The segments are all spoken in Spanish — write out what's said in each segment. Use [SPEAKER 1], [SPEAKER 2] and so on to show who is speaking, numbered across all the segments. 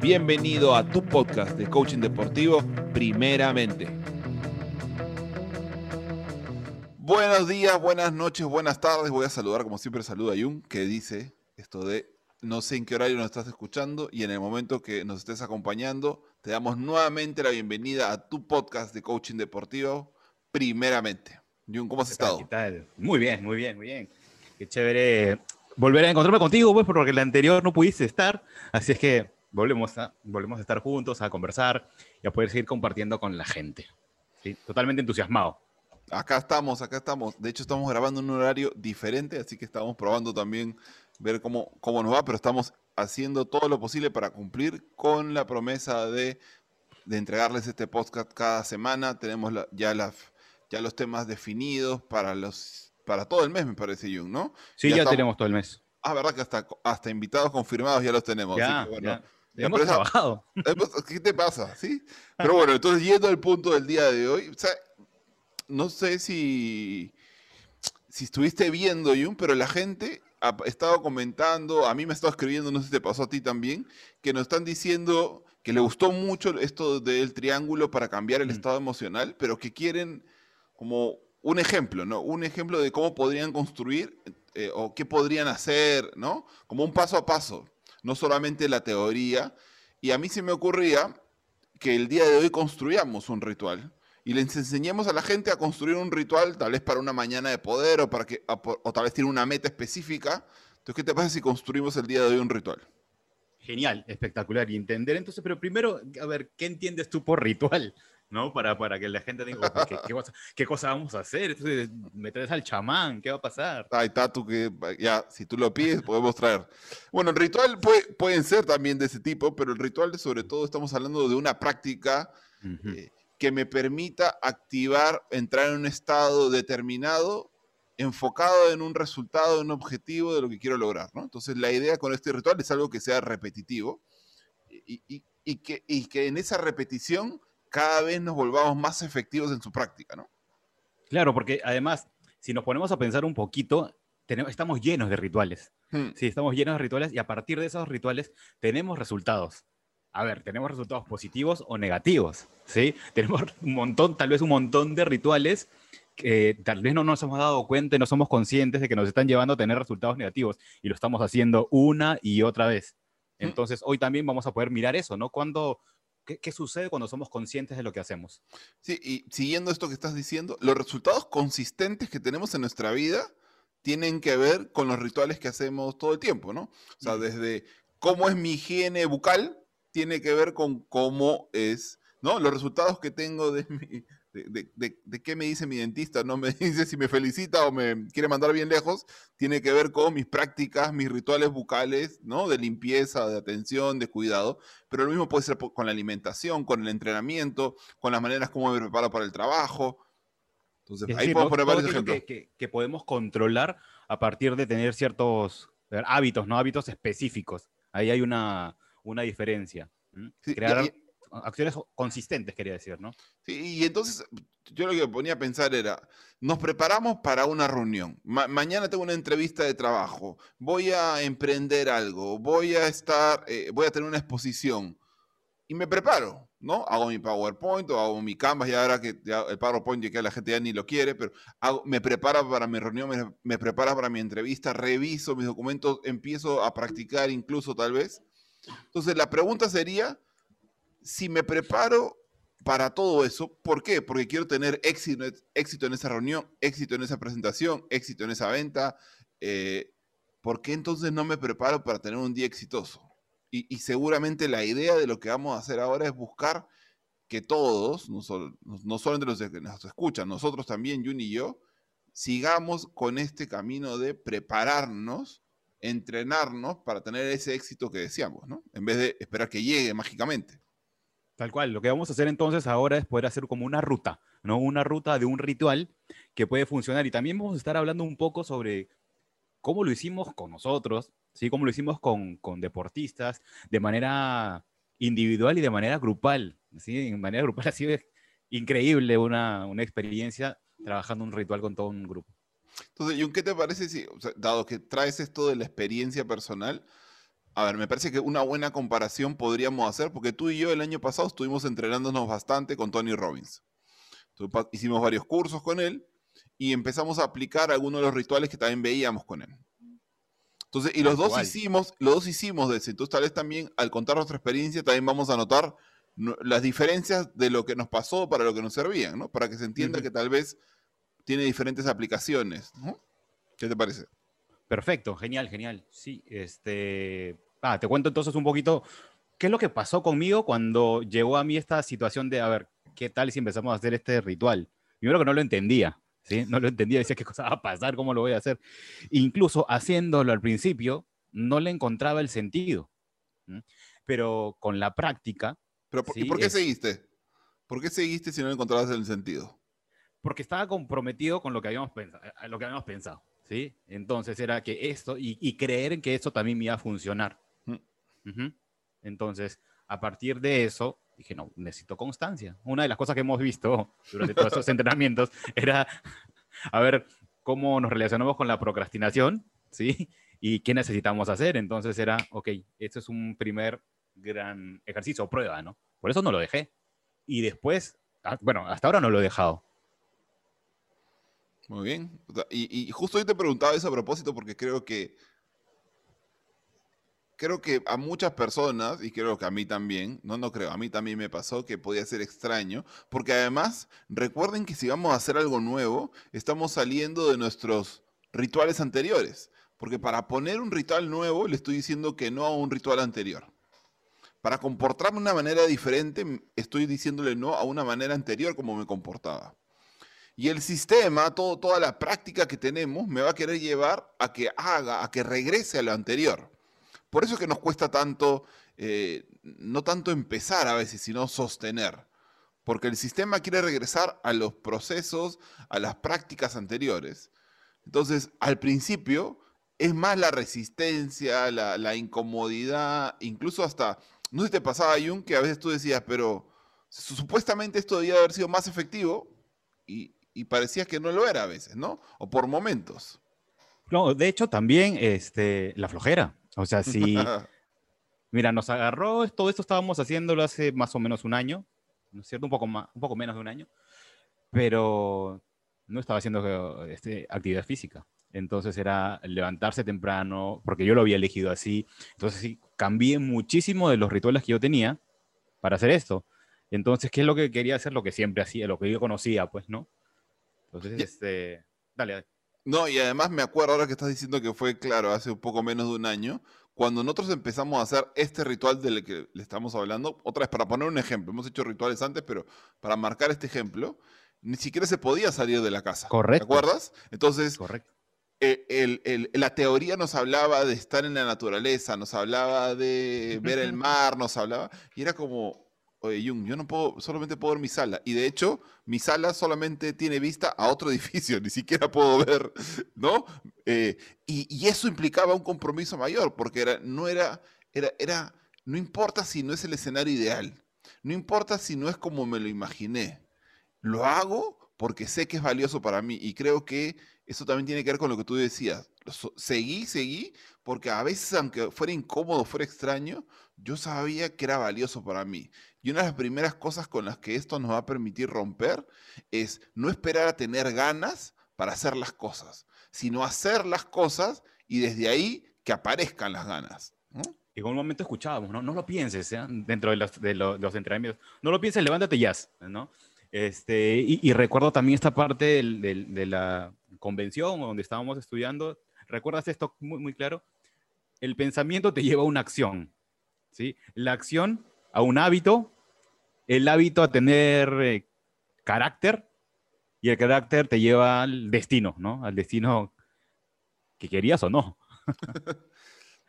[SPEAKER 1] Bienvenido a tu podcast de coaching deportivo, primeramente. Buenos días, buenas noches, buenas tardes. Voy a saludar como siempre saluda a Jung, que dice esto de no sé en qué horario nos estás escuchando y en el momento que nos estés acompañando, te damos nuevamente la bienvenida a tu podcast de coaching deportivo, primeramente. Jung, ¿cómo has estado?
[SPEAKER 2] ¿Qué tal? Muy bien, muy bien, muy bien. Qué chévere volver a encontrarme contigo, pues, porque el anterior no pudiste estar. Así es que volvemos a, volvemos a estar juntos, a conversar y a poder seguir compartiendo con la gente. ¿sí? Totalmente entusiasmado.
[SPEAKER 1] Acá estamos, acá estamos. De hecho, estamos grabando en un horario diferente, así que estamos probando también ver cómo, cómo nos va, pero estamos haciendo todo lo posible para cumplir con la promesa de, de entregarles este podcast cada semana. Tenemos ya, la, ya los temas definidos para, los, para todo el mes, me parece, Jung, ¿no?
[SPEAKER 2] Sí, ya, tenemos todo el mes.
[SPEAKER 1] Ah, verdad que hasta, hasta invitados confirmados ya los tenemos.
[SPEAKER 2] Ya, ya. Hemos trabajado.
[SPEAKER 1] ¿Qué te pasa? ¿Sí? Pero bueno, entonces yendo al punto del día de hoy, no sé si, si estuviste viendo, Jung, pero la gente ha estado comentando, a mí me ha estado escribiendo, no sé si te pasó a ti también, que nos están diciendo que le gustó mucho esto del triángulo para cambiar el mm. estado emocional, pero que quieren como un ejemplo, ¿no? Un ejemplo de cómo podrían construir eh, o qué podrían hacer, ¿no? Como un paso a paso no solamente la teoría. Y a mí se me ocurría que el día de hoy construyamos un ritual y les enseñemos a la gente a construir un ritual, tal vez para una mañana de poder o, para que, o tal vez tiene una meta específica. Entonces, ¿qué te pasa si construimos el día de hoy un ritual?
[SPEAKER 2] Genial, espectacular. Y entender entonces, pero primero, a ver, ¿qué entiendes tú por ritual? ¿No? Para, para que la gente diga, ¿qué, cosa, vamos a hacer? Entonces, me traes al chamán, ¿qué va a pasar?
[SPEAKER 1] Ahí está, tú que ya, si tú lo pides, podemos traer. Bueno, el ritual puede, pueden ser también de ese tipo, pero el ritual, sobre todo, estamos hablando de una práctica eh, que me permita activar, entrar en un estado determinado, enfocado en un resultado, en un objetivo de lo que quiero lograr, ¿no? Entonces, la idea con este ritual es algo que sea repetitivo y, y, y que, y que en esa repetición cada vez nos volvamos más efectivos en su práctica, ¿no?
[SPEAKER 2] Claro, porque además, si nos ponemos a pensar un poquito, tenemos, estamos llenos de rituales. Hmm. Sí, estamos llenos de rituales y a partir de esos rituales tenemos resultados. A ver, tenemos resultados positivos o negativos, ¿sí? Tenemos un montón, tal vez un montón de rituales que tal vez no nos hemos dado cuenta, no somos conscientes de que nos están llevando a tener resultados negativos y lo estamos haciendo una y otra vez. Hmm. Entonces, hoy también vamos a poder mirar eso, ¿no? Cuando, ¿Qué, sucede cuando somos conscientes de lo que hacemos?
[SPEAKER 1] Sí, y siguiendo esto que estás diciendo, los resultados consistentes que tenemos en nuestra vida tienen que ver con los rituales que hacemos todo el tiempo, ¿no? O sea, desde cómo es mi higiene bucal, tiene que ver con cómo es, ¿no? Los resultados que tengo de mi, de, qué me dice mi dentista, no me dice si me felicita o me quiere mandar bien lejos, tiene que ver con mis prácticas, mis rituales bucales, ¿no? De limpieza, de atención, de cuidado, pero lo mismo puede ser con la alimentación, con el entrenamiento, con las maneras como me preparo para el trabajo.
[SPEAKER 2] Entonces, ahí podemos poner varios ejemplos. Que, podemos controlar a partir de tener ciertos hábitos, ¿no? Hábitos específicos. Ahí hay una, una diferencia. Crear acciones consistentes, quería decir, ¿no?
[SPEAKER 1] Sí, y entonces yo lo que ponía a pensar era, nos preparamos para una reunión, mañana tengo una entrevista de trabajo, voy a emprender algo, voy a estar, eh, voy a tener una exposición y me preparo, ¿no? Hago mi PowerPoint o hago mi Canvas, y ahora que el PowerPoint ya que la gente ya ni lo quiere, pero me preparo para mi reunión, me, me preparo para mi entrevista, reviso mis documentos, empiezo a practicar incluso tal vez. Entonces la pregunta sería, si me preparo para todo eso, ¿por qué? Porque quiero tener éxito, en esa reunión, éxito en esa presentación, éxito en esa venta. Eh, ¿Por qué entonces no me preparo para tener un día exitoso? Y, seguramente la idea de lo que vamos a hacer ahora es buscar que todos, no, solo, no solamente los que nos escuchan, nosotros también, Jun y yo, sigamos con este camino de prepararnos, entrenarnos para tener ese éxito que deseamos, ¿no? En vez de esperar que llegue mágicamente.
[SPEAKER 2] Tal cual. Lo que vamos a hacer entonces ahora es poder hacer como una ruta, ¿no? Una ruta de un ritual que puede funcionar. Y también vamos a estar hablando un poco sobre cómo lo hicimos con nosotros, ¿sí? Cómo lo hicimos con, con deportistas de manera individual y de manera grupal, ¿sí? De manera grupal ha sido increíble una, una experiencia trabajando un ritual con todo un grupo.
[SPEAKER 1] Entonces, ¿y qué te parece si, dado que traes esto de la experiencia personal, A ver, me parece que una buena comparación podríamos hacer, porque tú y yo el año pasado estuvimos entrenándonos bastante con Tony Robbins. hicimos varios cursos con él y empezamos a aplicar algunos de los rituales que también veíamos con él. Entonces, y los dos hicimos, los dos hicimos de eso. Entonces, tal vez también al contar nuestra experiencia, también vamos a notar las diferencias de lo que nos pasó para lo que nos servían, ¿no? Para que se entienda que tal vez tiene diferentes aplicaciones, ¿Qué te parece?
[SPEAKER 2] Perfecto, genial, genial. Sí, este. Ah, te cuento entonces un poquito qué es lo que pasó conmigo cuando llegó a mí esta situación de, a ver, ¿qué tal si empezamos a hacer este ritual? Primero que no lo entendía, ¿sí? No lo entendía, decía qué cosa va a pasar, cómo lo voy a hacer. Incluso haciéndolo al principio, no le encontraba el sentido. Pero con la práctica.
[SPEAKER 1] ¿Pero por, ¿Y por qué seguiste? ¿Por qué seguiste si no le encontrabas el sentido?
[SPEAKER 2] Porque estaba comprometido con lo que habíamos pensado. Lo que habíamos pensado. ¿Sí? Entonces era que esto, y, creer en que esto también me iba a funcionar. Mm. Entonces, a partir de eso, dije, no, necesito constancia. Una de las cosas que hemos visto durante todos estos entrenamientos era, a ver, cómo nos relacionamos con la procrastinación, ¿sí? Y qué necesitamos hacer. Entonces era, ok, esto es un primer gran ejercicio, prueba, ¿no? Por eso no lo dejé. Y después, ah, bueno, hasta ahora no lo he dejado.
[SPEAKER 1] Muy bien. Y, justo hoy te preguntaba eso a propósito porque creo que creo que a muchas personas, y creo que a mí también, no, no creo, a mí también me pasó que podía ser extraño, porque además, recuerden que si vamos a hacer algo nuevo, estamos saliendo de nuestros rituales anteriores, porque para poner un ritual nuevo le estoy diciendo que no a un ritual anterior. Para comportarme de una manera diferente, estoy diciéndole no a una manera anterior como me comportaba. Y el sistema, todo, toda la práctica que tenemos, me va a querer llevar a que haga, a que regrese a lo anterior. Por eso es que nos cuesta tanto, eh, no tanto empezar a veces, sino sostener. Porque el sistema quiere regresar a los procesos, a las prácticas anteriores. Entonces, al principio, es más la resistencia, la, la incomodidad, incluso hasta, no sé si te pasaba, Jung, que a veces tú decías, pero supuestamente esto debía haber sido más efectivo y, y parecía que no lo era a veces, ¿no? O por momentos.
[SPEAKER 2] No, de hecho también este, la flojera. O sea, si... mira, nos agarró, todo esto estábamos haciéndolo hace más o menos un año, ¿no es cierto? Un poco, más, un poco menos de un año, pero no estaba haciendo este, actividad física. Entonces era levantarse temprano, porque yo lo había elegido así. Entonces sí, cambié muchísimo de los rituales que yo tenía para hacer esto. Entonces, ¿qué es lo que quería hacer? Lo que siempre hacía, lo que yo conocía, pues, ¿no? Entonces, este, dale,
[SPEAKER 1] No, y además me acuerdo ahora que estás diciendo que fue, claro, hace un poco menos de un año, cuando nosotros empezamos a hacer este ritual del que le estamos hablando, otra vez para poner un ejemplo, hemos hecho rituales antes, pero para marcar este ejemplo, ni siquiera se podía salir de la casa.
[SPEAKER 2] Correcto.
[SPEAKER 1] ¿Te acuerdas? Entonces, Correcto. Eh, la teoría nos hablaba de estar en la naturaleza, nos hablaba de ver el mar, nos hablaba, y era como, oye, Jung, yo no puedo, solamente puedo ver mi sala. Y de hecho, mi sala solamente tiene vista a otro edificio, ni siquiera puedo ver, ¿no? Eh, y, eso implicaba un compromiso mayor, porque era, no era, era, era, no importa si no es el escenario ideal, no importa si no es como me lo imaginé, lo hago porque sé que es valioso para mí y creo que eso también tiene que ver con lo que tú decías. Seguí, seguí, porque a veces, aunque fuera incómodo, fuera extraño, yo sabía que era valioso para mí. Y una de las primeras cosas con las que esto nos va a permitir romper es no esperar a tener ganas para hacer las cosas, sino hacer las cosas y desde ahí que aparezcan las ganas.
[SPEAKER 2] Y en un momento escuchábamos, ¿no? No lo pienses, ¿eh? dentro de los, de, los, entrenamientos. No lo pienses, levántate ya, ¿no? Este, y, recuerdo también esta parte de la convención donde estábamos estudiando. ¿Recuerdas esto muy, muy claro? El pensamiento te lleva a una acción, ¿sí? La acción a un hábito, el hábito a tener eh, carácter y el carácter te lleva al destino, ¿no? Al destino que querías o no.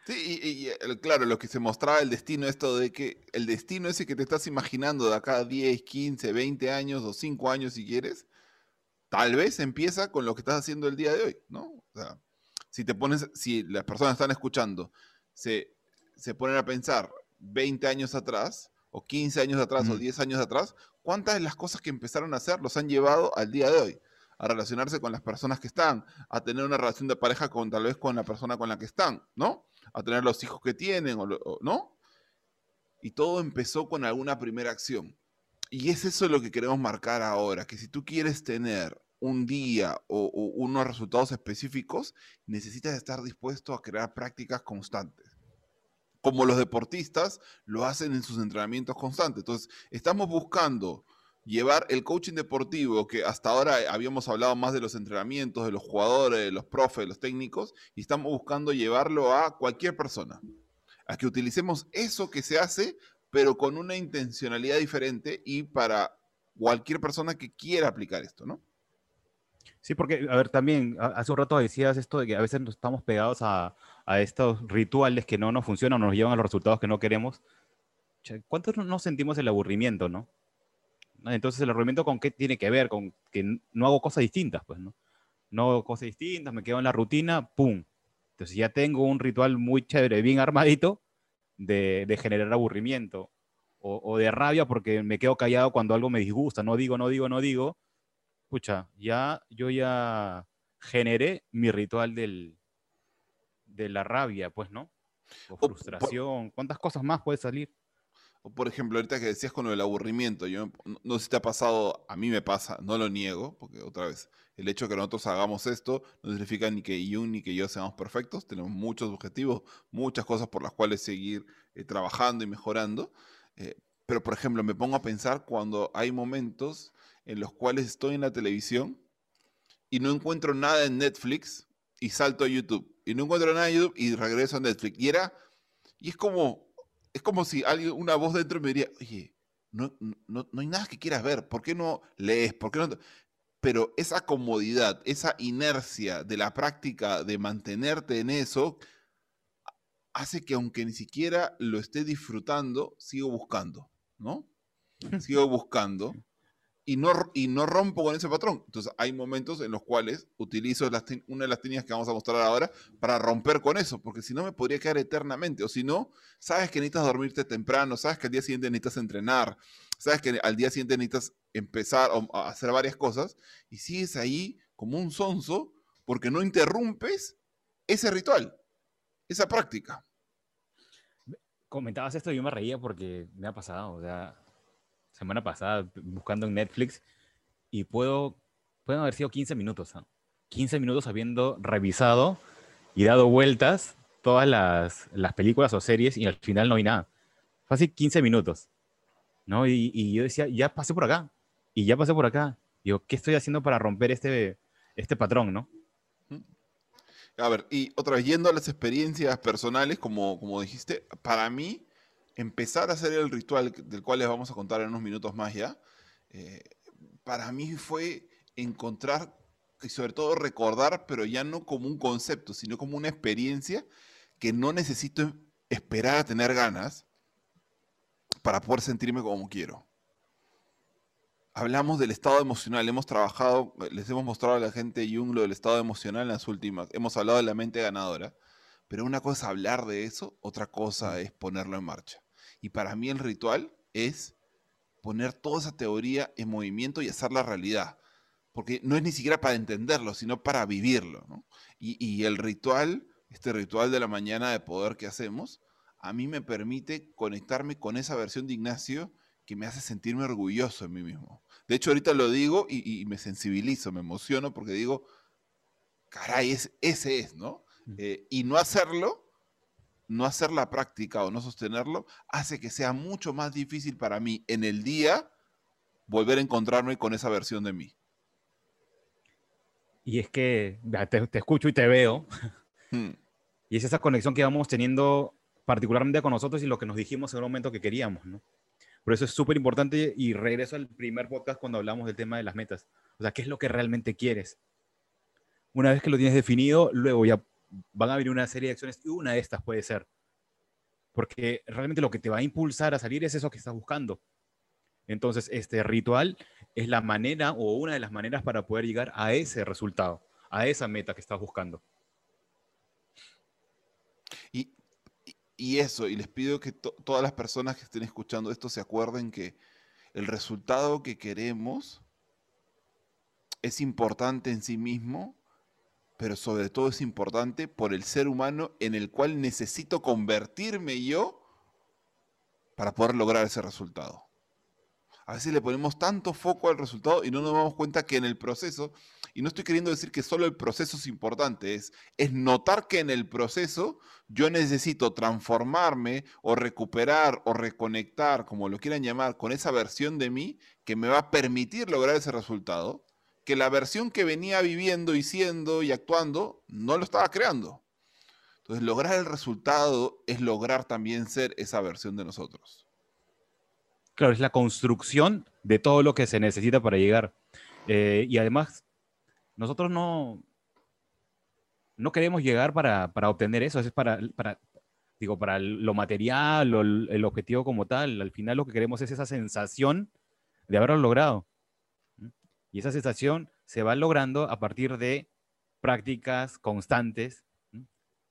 [SPEAKER 1] Sí, y, claro, lo que se mostraba el destino, esto de que el destino ese que te estás imaginando de acá 10, 15, 20 años o 5 años si quieres, tal vez empieza con lo que estás haciendo el día de hoy, ¿no? O sea, si te pones, si las personas están escuchando, se, se ponen a pensar, 20 años atrás, o 15 años atrás, o 10 años atrás, ¿cuántas de las cosas que empezaron a hacer los han llevado al día de hoy? A relacionarse con las personas que están, a tener una relación de pareja con tal vez con la persona con la que están, ¿no? a tener los hijos que tienen, o, ¿no? Y todo empezó con alguna primera acción. Y es eso lo que queremos marcar ahora, que si tú quieres tener un día o, unos resultados específicos, necesitas estar dispuesto a crear prácticas constantes. Como los deportistas lo hacen en sus entrenamientos constantes. Entonces, estamos buscando llevar el coaching deportivo, que hasta ahora habíamos hablado más de los entrenamientos, de los jugadores, de los profes, de los técnicos, y estamos buscando llevarlo a cualquier persona. A que utilicemos eso que se hace, pero con una intencionalidad diferente y para cualquier persona que quiera aplicar esto, ¿no?
[SPEAKER 2] Sí, porque, a ver, también hace un rato decías esto de que a veces nos estamos pegados a, estos rituales que no nos funcionan o nos llevan a los resultados que no queremos. ¿Cuántos nos sentimos el aburrimiento, no? Entonces, el aburrimiento con qué tiene que ver, con que no hago cosas distintas, pues, ¿no? No hago cosas distintas, me quedo en la rutina, ¡pum! Entonces ya tengo un ritual muy chévere, bien armadito, de, generar aburrimiento o, o, de rabia porque me quedo callado cuando algo me disgusta, no digo, no digo, no digo, escucha, ya yo ya generé mi ritual del, de la rabia, pues, ¿no? O frustración, ¿cuántas cosas más puede salir?
[SPEAKER 1] O por ejemplo, ahorita que decías con el aburrimiento, yo no sé si te ha pasado, a mí me pasa, no lo niego, porque otra vez, el hecho de que nosotros hagamos esto no significa ni que Jung ni que yo seamos perfectos, tenemos muchos objetivos, muchas cosas por las cuales seguir eh, trabajando y mejorando, eh, pero por ejemplo, me pongo a pensar cuando hay momentos en los cuales estoy en la televisión y no encuentro nada en Netflix y salto a YouTube. Y no encuentro nada en YouTube y regreso a Netflix. Y era, y es como, es como si alguien, una voz dentro me diría, oye, no, no, no hay nada que quieras ver, ¿por qué no lees? ¿Por qué no? Pero esa comodidad, esa inercia de la práctica de mantenerte en eso, hace que aunque ni siquiera lo esté disfrutando, sigo buscando, ¿no? Sigo buscando y no, y no rompo con ese patrón. Entonces hay momentos en los cuales utilizo una de las técnicas que vamos a mostrar ahora para romper con eso, porque si no me podría quedar eternamente. O si no, sabes que necesitas dormirte temprano, sabes que al día siguiente necesitas entrenar, sabes que al día siguiente necesitas empezar a hacer varias cosas y sigues ahí como un sonso porque no interrumpes ese ritual, esa práctica.
[SPEAKER 2] Comentabas esto y yo me reía porque me ha pasado, o sea, semana pasada buscando en Netflix y puedo, pueden haber sido 15 minutos, 15 minutos habiendo revisado y dado vueltas todas las, las, películas o series y al final no hay nada. Así 15 minutos, ¿no? Y, y, yo decía, ya pasé por acá, y ya pasé por acá. Digo, ¿qué estoy haciendo para romper este, este patrón, no?
[SPEAKER 1] A ver, y otra vez, yendo a las experiencias personales, como, como dijiste, para mí, empezar a hacer el ritual del cual les vamos a contar en unos minutos más ya, eh, para mí fue encontrar y sobre todo recordar, pero ya no como un concepto, sino como una experiencia que no necesito esperar a tener ganas para poder sentirme como quiero. Hablamos del estado emocional, hemos trabajado, les hemos mostrado a la gente Jung lo del estado emocional en las últimas, hemos hablado de la mente ganadora, pero una cosa es hablar de eso, otra cosa es ponerlo en marcha. Y para mí el ritual es poner toda esa teoría en movimiento y hacerla realidad. Porque no es ni siquiera para entenderlo, sino para vivirlo. Y, el ritual, este ritual de la mañana de poder que hacemos, a mí me permite conectarme con esa versión de Ignacio que me hace sentirme orgulloso en mí mismo. De hecho, ahorita lo digo y, me sensibilizo, me emociono porque digo, caray, ese es, ¿no? Eh, y no hacerlo no hacer la práctica o no sostenerlo hace que sea mucho más difícil para mí en el día volver a encontrarme con esa versión de mí.
[SPEAKER 2] Y es que te, escucho y te veo. Hmm. Y es esa conexión que vamos teniendo particularmente con nosotros y lo que nos dijimos en el momento que queríamos, ¿no? Por eso es súper importante y regreso al primer podcast cuando hablamos del tema de las metas. O sea, ¿qué es lo que realmente quieres? Una vez que lo tienes definido, luego ya van a venir una serie de acciones y una de estas puede ser. Porque realmente lo que te va a impulsar a salir es eso que estás buscando. Entonces, este ritual es la manera o una de las maneras para poder llegar a ese resultado, a esa meta que estás buscando.
[SPEAKER 1] Y, y eso, y les pido que todas las personas que estén escuchando esto se acuerden que el resultado que queremos es importante en sí mismo, pero sobre todo es importante por el ser humano en el cual necesito convertirme yo para poder lograr ese resultado. A veces le ponemos tanto foco al resultado y no nos damos cuenta que en el proceso, y no estoy queriendo decir que solo el proceso es importante, es, es notar que en el proceso yo necesito transformarme o recuperar o reconectar, como lo quieran llamar, con esa versión de mí que me va a permitir lograr ese resultado, que la versión que venía viviendo y siendo y actuando no lo estaba creando. Entonces, lograr el resultado es lograr también ser esa versión de nosotros.
[SPEAKER 2] Claro, es la construcción de todo lo que se necesita para llegar. Eh, y además, nosotros no, no queremos llegar para, obtener eso, es para, para, digo, para lo material o el, objetivo como tal. Al final lo que queremos es esa sensación de haberlo logrado. Y esa sensación se va logrando a partir de prácticas constantes,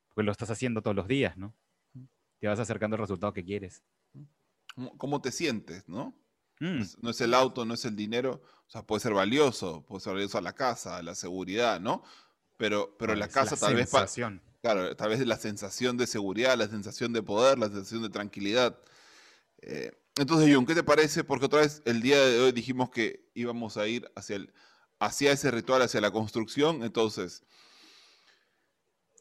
[SPEAKER 2] porque lo estás haciendo todos los días, ¿no? Te vas acercando al resultado que quieres
[SPEAKER 1] cómo te sientes, ¿no? Mm. No es el auto, no es el dinero, o sea, puede ser valioso, puede ser valioso a la casa, a la seguridad, ¿no? Pero, pero la casa tal vez... Claro, tal vez la sensación de seguridad, la sensación de poder, la sensación de tranquilidad. Eh, entonces, John, ¿qué te parece? Porque otra vez el día de hoy dijimos que íbamos a ir hacia, el, hacia ese ritual, hacia la construcción. Entonces,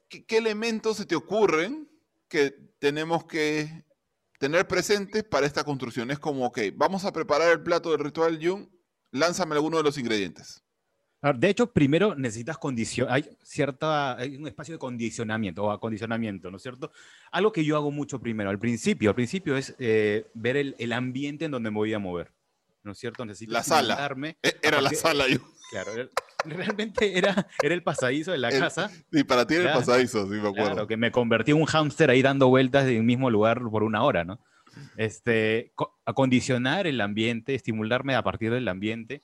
[SPEAKER 1] ¿qué elementos se te ocurren que tenemos que tener presentes para esta construcción. Es como, ok, vamos a preparar el plato del ritual Jung, lánzame alguno de los ingredientes.
[SPEAKER 2] De hecho, primero necesitas condición, hay cierta, hay un espacio de condicionamiento o acondicionamiento, ¿no es cierto? Algo que yo hago mucho primero, al principio, al principio es eh, ver el, ambiente en donde me voy a mover, ¿no es cierto?
[SPEAKER 1] Necesito la sala. E, era la sala, yo.
[SPEAKER 2] Claro, realmente era, era el pasadizo de la casa.
[SPEAKER 1] Y para ti era el pasadizo, sí me acuerdo. Claro,
[SPEAKER 2] que me convertí en un hámster ahí dando vueltas en el mismo lugar por una hora, ¿no? Este, acondicionar el ambiente, estimularme a partir del ambiente.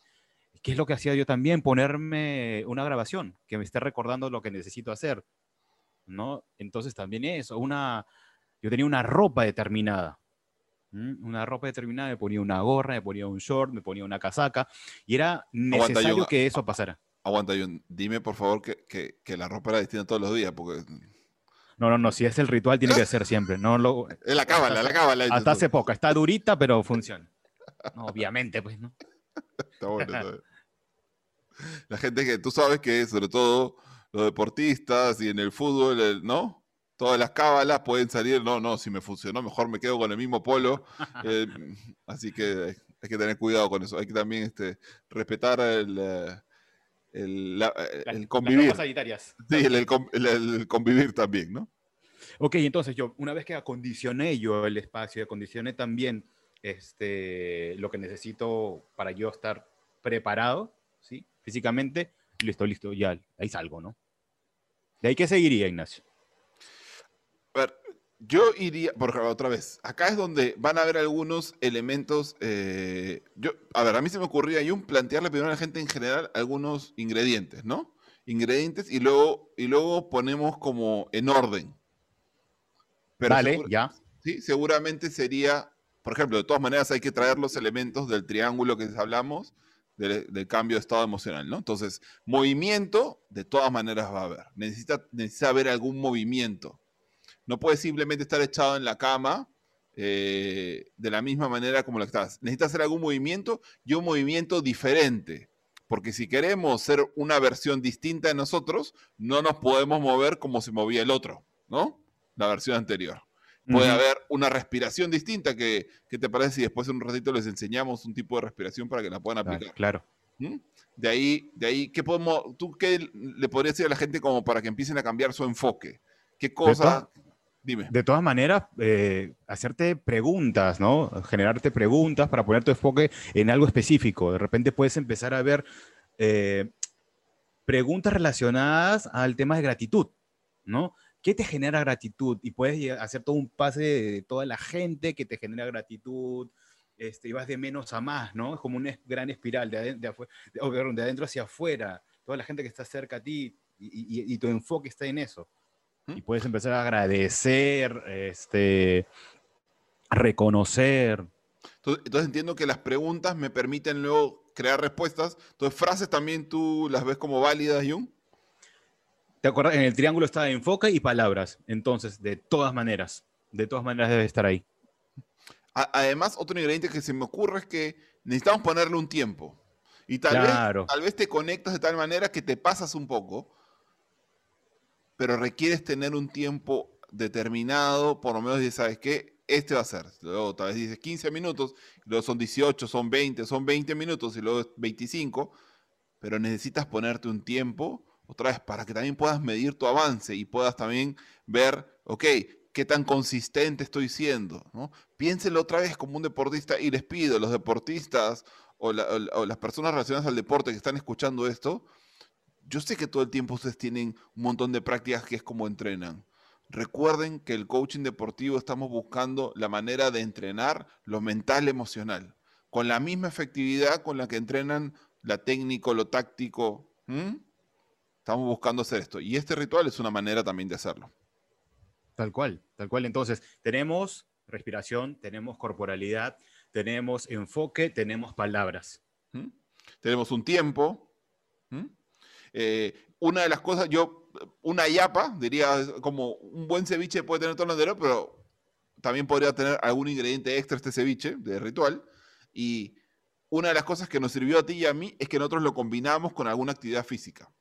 [SPEAKER 2] ¿Qué es lo que hacía yo también? Ponerme una grabación que me esté recordando lo que necesito hacer, ¿no? Entonces también eso, una... Yo tenía una ropa determinada, una ropa determinada, me ponía una gorra, me ponía un short, me ponía una casaca, y era necesario que eso pasara.
[SPEAKER 1] Aguanta, John, dime por favor que, que, la ropa era distinta todos los días, porque...
[SPEAKER 2] No, no, no, si es el ritual tiene que ser siempre. No lo...
[SPEAKER 1] Es la cábala, la cábala.
[SPEAKER 2] Hasta hace poco, está durita, pero funciona. obviamente, pues, ¿no? está bueno,
[SPEAKER 1] La gente que tú sabes que, sobre todo los deportistas y en el fútbol, ¿no? todas las cábalas pueden salir, no, no, si me funcionó, mejor me quedo con el mismo polo. Eh, así que hay que tener cuidado con eso. Hay que también este, respetar el, eh, el, el convivir. Las sanitarias. Sí, el, convivir también, ¿no?
[SPEAKER 2] Ok, entonces yo, una vez que acondicioné yo el espacio, acondicioné también este, lo que necesito para yo estar preparado, ¿sí? Físicamente, listo, listo, ya, ahí salgo, ¿no? ¿De ahí qué seguiría, Ignacio?
[SPEAKER 1] A ver, yo iría, por otra vez, acá es donde van a haber algunos elementos. Eh, yo, a ver, a mí se me ocurría un plantearle primero a la gente en general algunos ingredientes, ¿no? Ingredientes y luego, y luego ponemos como en orden.
[SPEAKER 2] vale, ya.
[SPEAKER 1] Sí, seguramente sería, por ejemplo, de todas maneras hay que traer los elementos del triángulo que hablamos, del, cambio de estado emocional, ¿no? Entonces, movimiento, de todas maneras va a haber. Necesita, necesita haber algún movimiento. No puedes simplemente estar echado en la cama eh, de la misma manera como lo estás. Necesitas hacer algún movimiento y un movimiento diferente. Porque si queremos ser una versión distinta de nosotros, no nos podemos mover como se movía el otro, ¿no? La versión anterior. Puede haber una respiración distinta que, te parece si después en un ratito les enseñamos un tipo de respiración para que la puedan aplicar.
[SPEAKER 2] Claro.
[SPEAKER 1] ¿Mm? De ahí, de ahí, ¿qué podemos, tú qué le podrías decir a la gente como para que empiecen a cambiar su enfoque? ¿Qué cosa,
[SPEAKER 2] de todas maneras, eh, hacerte preguntas, ¿no? Generarte preguntas para poner tu enfoque en algo específico. De repente puedes empezar a ver eh, preguntas relacionadas al tema de gratitud, ¿no? ¿Qué te genera gratitud? Y puedes hacer todo un pase de toda la gente que te genera gratitud, este, y vas de menos a más, ¿no? Es como una gran espiral de, de, de adentro hacia afuera, toda la gente que está cerca a ti y tu enfoque está en eso y puedes empezar a agradecer, este, reconocer.
[SPEAKER 1] Entonces, entiendo que las preguntas me permiten luego crear respuestas. Entonces, frases también tú las ves como válidas, Jung.
[SPEAKER 2] ¿Te acuerdas? En el triángulo está enfoque y palabras. Entonces, de todas maneras, de todas maneras debe estar ahí.
[SPEAKER 1] Además, otro ingrediente que se me ocurre es que necesitamos ponerle un tiempo. Y tal, vez, tal vez te conectas de tal manera que te pasas un poco, pero requieres tener un tiempo determinado, por lo menos, ¿sabes qué? Este va a ser. Luego tal vez dices 15 minutos, luego son 18, son 20, son 20 minutos y luego 25, pero necesitas ponerte un tiempo, otra vez, para que también puedas medir tu avance y puedas también ver, ok, qué tan consistente estoy siendo. ¿no? Otra vez como un deportista y les pido, los deportistas o, las personas relacionadas al deporte que están escuchando esto, yo sé que todo el tiempo ustedes tienen un montón de prácticas que es como entrenan. Recuerden que el coaching deportivo estamos buscando la manera de entrenar lo mental emocional, con la misma efectividad con la que entrenan la técnico, lo táctico. Estamos buscando hacer esto. Y este ritual es una manera también de hacerlo.
[SPEAKER 2] Tal cual, tal cual. Entonces, tenemos respiración, tenemos corporalidad, tenemos enfoque, tenemos palabras.
[SPEAKER 1] Tenemos un tiempo. Eh, una de las cosas, yo, una yapa, diría, como un buen ceviche puede tener todo entero, pero también podría tener algún ingrediente extra este ceviche de ritual. Y una de las cosas que nos sirvió a ti y a mí es que nosotros lo combinamos con alguna actividad física.